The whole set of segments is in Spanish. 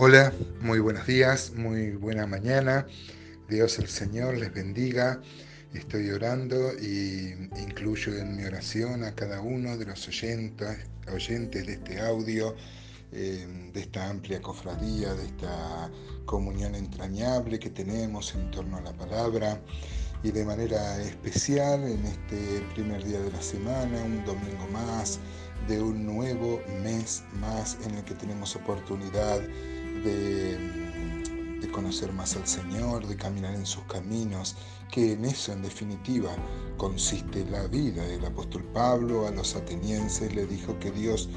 Hola, muy buenos días, muy buena mañana. Dios el Señor les bendiga. Estoy orando y incluyo en mi oración a cada uno de los oyentes, de este audio, eh, de esta amplia cofradía, de esta comunión entrañable que tenemos en torno a la palabra y de manera especial en este primer día de la semana, un domingo más, de un nuevo mes más en el que tenemos oportunidad de, conocer más al Señor, de caminar en sus caminos, que en eso en definitiva consiste la vida. El apóstol Pablo a los atenienses le dijo que Dios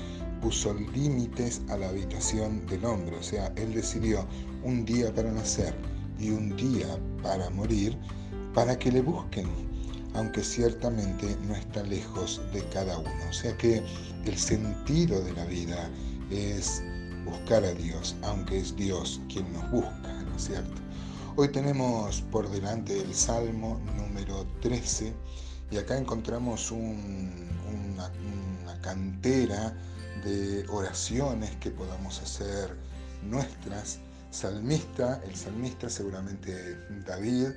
puso límites a la habitación del hombre, o sea, él decidió un día para nacer y un día para morir, para que le busquen, aunque ciertamente no está lejos de cada uno. O sea que el sentido de la vida es buscar a Dios, aunque es Dios quien nos busca, ¿no es cierto? Hoy tenemos por delante el Salmo número 13 y acá encontramos una, una cantera de oraciones que podamos hacer nuestras. Salmista, el salmista seguramente David,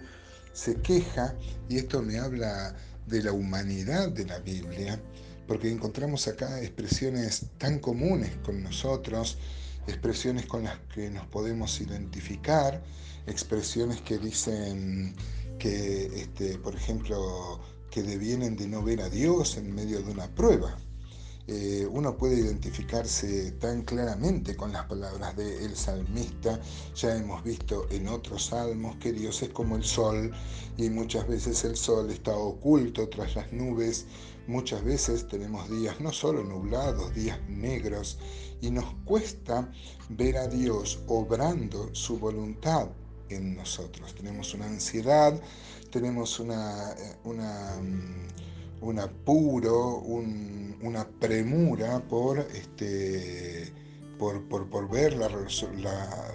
se queja, y esto me habla de la humanidad de la Biblia, porque encontramos acá expresiones tan comunes con nosotros, expresiones con las que nos podemos identificar, expresiones que dicen que, este, por ejemplo, que devienen de no ver a Dios en medio de una prueba. Eh, uno puede identificarse tan claramente con las palabras del salmista. Ya hemos visto en otros salmos que Dios es como el sol y muchas veces el sol está oculto tras las nubes. Muchas veces tenemos días no solo nublados, días negros y nos cuesta ver a Dios obrando su voluntad en nosotros. Tenemos una ansiedad, tenemos una, eh, mm, un apuro, una premura por, este, por, por, ver la,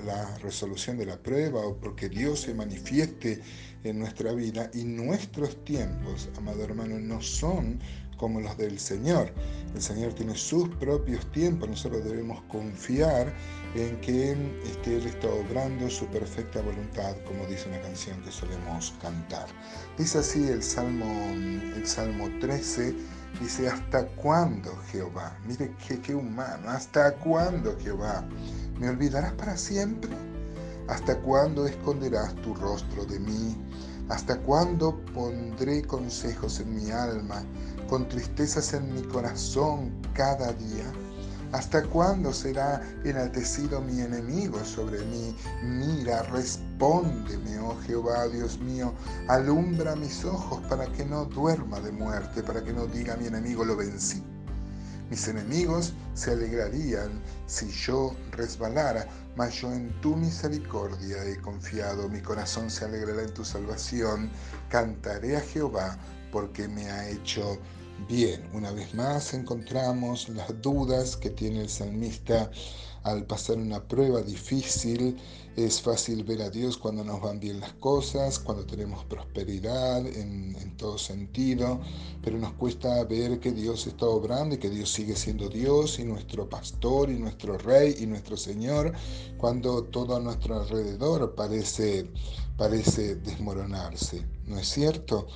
la, resolución de la prueba o porque Dios se manifieste en nuestra vida y nuestros tiempos, amado hermano, no son como los del Señor. El Señor tiene sus propios tiempos, nosotros debemos confiar en que este, Él está obrando su perfecta voluntad, como dice una canción que solemos cantar. Dice así el Salmo, el Salmo 13, dice, ¿hasta cuándo Jehová? Mire qué, qué humano, ¿hasta cuándo Jehová? ¿Me olvidarás para siempre? ¿Hasta cuándo esconderás tu rostro de mí? ¿Hasta cuándo pondré consejos en mi alma, con tristezas en mi corazón cada día? ¿Hasta cuándo será enaltecido mi enemigo sobre mí? Mira, respóndeme, oh Jehová, Dios mío, alumbra mis ojos para que no duerma de muerte, para que no diga mi enemigo lo vencí. Mis enemigos se alegrarían si yo resbalara, mas yo en tu misericordia he confiado. Mi corazón se alegrará en tu salvación. Cantaré a Jehová porque me ha hecho bien. Una vez más encontramos las dudas que tiene el salmista al pasar una prueba difícil. Es fácil ver a Dios cuando nos van bien las cosas, cuando tenemos prosperidad en, todo sentido, pero nos cuesta ver que Dios está obrando y que Dios sigue siendo Dios y nuestro pastor y nuestro rey y nuestro Señor, cuando todo a nuestro alrededor parece, parece desmoronarse. ¿No es cierto?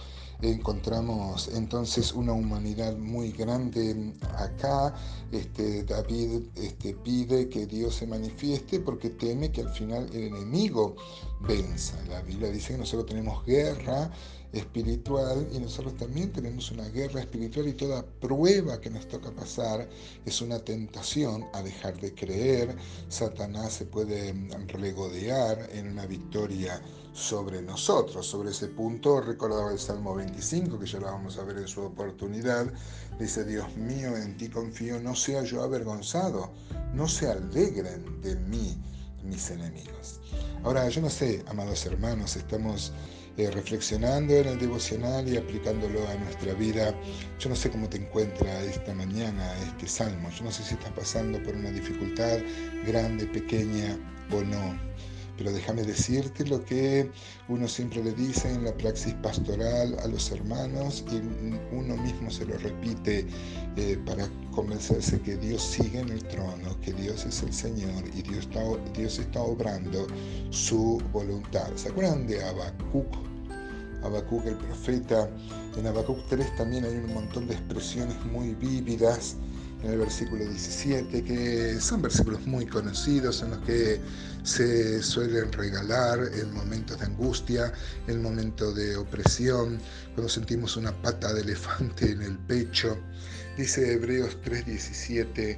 Encontramos entonces una humanidad muy grande acá. Este, David este, pide que Dios se manifieste porque teme que al final el enemigo venza. La Biblia dice que nosotros tenemos guerra espiritual y nosotros también tenemos una guerra espiritual y toda prueba que nos toca pasar es una tentación a dejar de creer. Satanás se puede regodear en una victoria sobre nosotros. Sobre ese punto recordaba el Salmo 25, que ya lo vamos a ver en su oportunidad. Dice, Dios mío, en ti confío, no sea yo avergonzado, no se alegren de mí mis enemigos. Ahora, yo no sé, amados hermanos, estamos eh, reflexionando en el devocional y aplicándolo a nuestra vida. Yo no sé cómo te encuentra esta mañana este salmo. Yo no sé si estás pasando por una dificultad grande, pequeña o no. Pero déjame decirte lo que uno siempre le dice en la praxis pastoral a los hermanos y uno mismo se lo repite eh, para convencerse que Dios sigue en el trono, que Dios es el Señor y Dios está, Dios está obrando su voluntad. ¿Se acuerdan de Habacuc? Habacuc el profeta. En Habacuc 3 también hay un montón de expresiones muy vívidas en el versículo 17, que son versículos muy conocidos en los que se suelen regalar en momentos de angustia, en momentos de opresión, cuando sentimos una pata de elefante en el pecho. Dice Hebreos 3:17,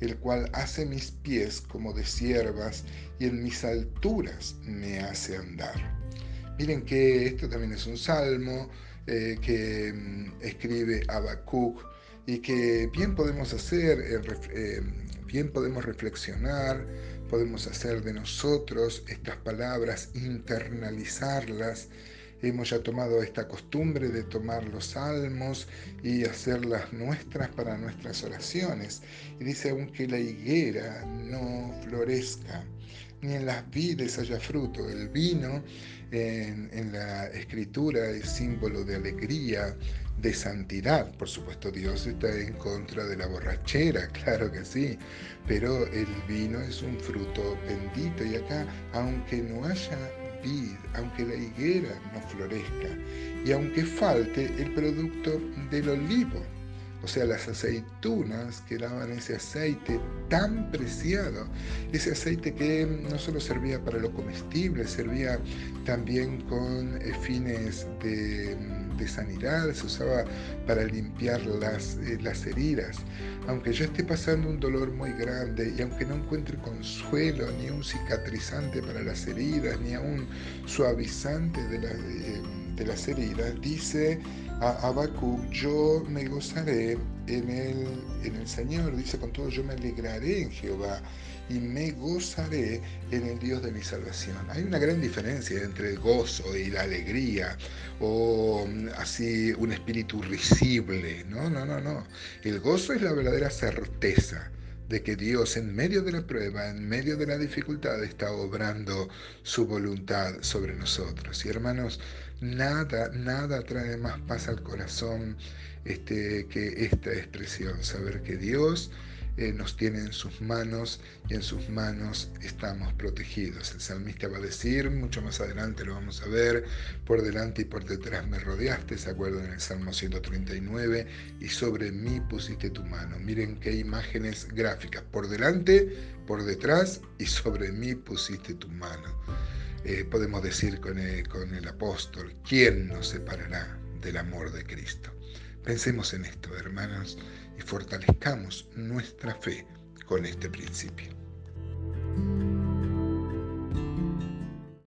el cual hace mis pies como de siervas y en mis alturas me hace andar. Miren que esto también es un salmo eh, que mm, escribe Habacuc y que bien podemos hacer, eh, bien podemos reflexionar, podemos hacer de nosotros estas palabras, internalizarlas hemos ya tomado esta costumbre de tomar los salmos y hacerlas nuestras para nuestras oraciones. Y dice, aunque la higuera no florezca, ni en las vides haya fruto. El vino en, en, la escritura es símbolo de alegría, de santidad. Por supuesto, Dios está en contra de la borrachera, claro que sí, pero el vino es un fruto bendito y acá, aunque no haya aunque la higuera no florezca, y aunque falte el producto del olivo, o sea, las aceitunas que daban ese aceite tan preciado, ese aceite que no solo servía para lo comestible, servía también con eh, fines de de sanidad, se usaba para limpiar las, eh, las heridas. Aunque yo esté pasando un dolor muy grande y aunque no encuentre consuelo, ni un cicatrizante para las heridas, ni un suavizante de, de las heridas, dice a Habacuc, yo me gozaré en el, en el Señor, dice con todo, yo me alegraré en Jehová y me gozaré en el Dios de mi salvación. Hay una gran diferencia entre el gozo y la alegría o mm, así un espíritu risible. No, no, no, no. El gozo es la verdadera certeza de que Dios en medio de la prueba, en medio de la dificultad, está obrando su voluntad sobre nosotros. Y hermanos, nada, nada trae más paz al corazón este, que esta expresión, saber que Dios eh, nos tiene en sus manos y en sus manos estamos protegidos. El salmista va a decir, mucho más adelante lo vamos a ver, por delante y por detrás me rodeaste, ¿se acuerdan en el Salmo 139? Y sobre mí pusiste tu mano. Miren qué imágenes gráficas, por delante, por detrás y sobre mí pusiste tu mano. Eh, podemos decir con con el apóstol, ¿quién nos separará del amor de Cristo? Pensemos en esto, hermanos, y fortalezcamos nuestra fe con este principio.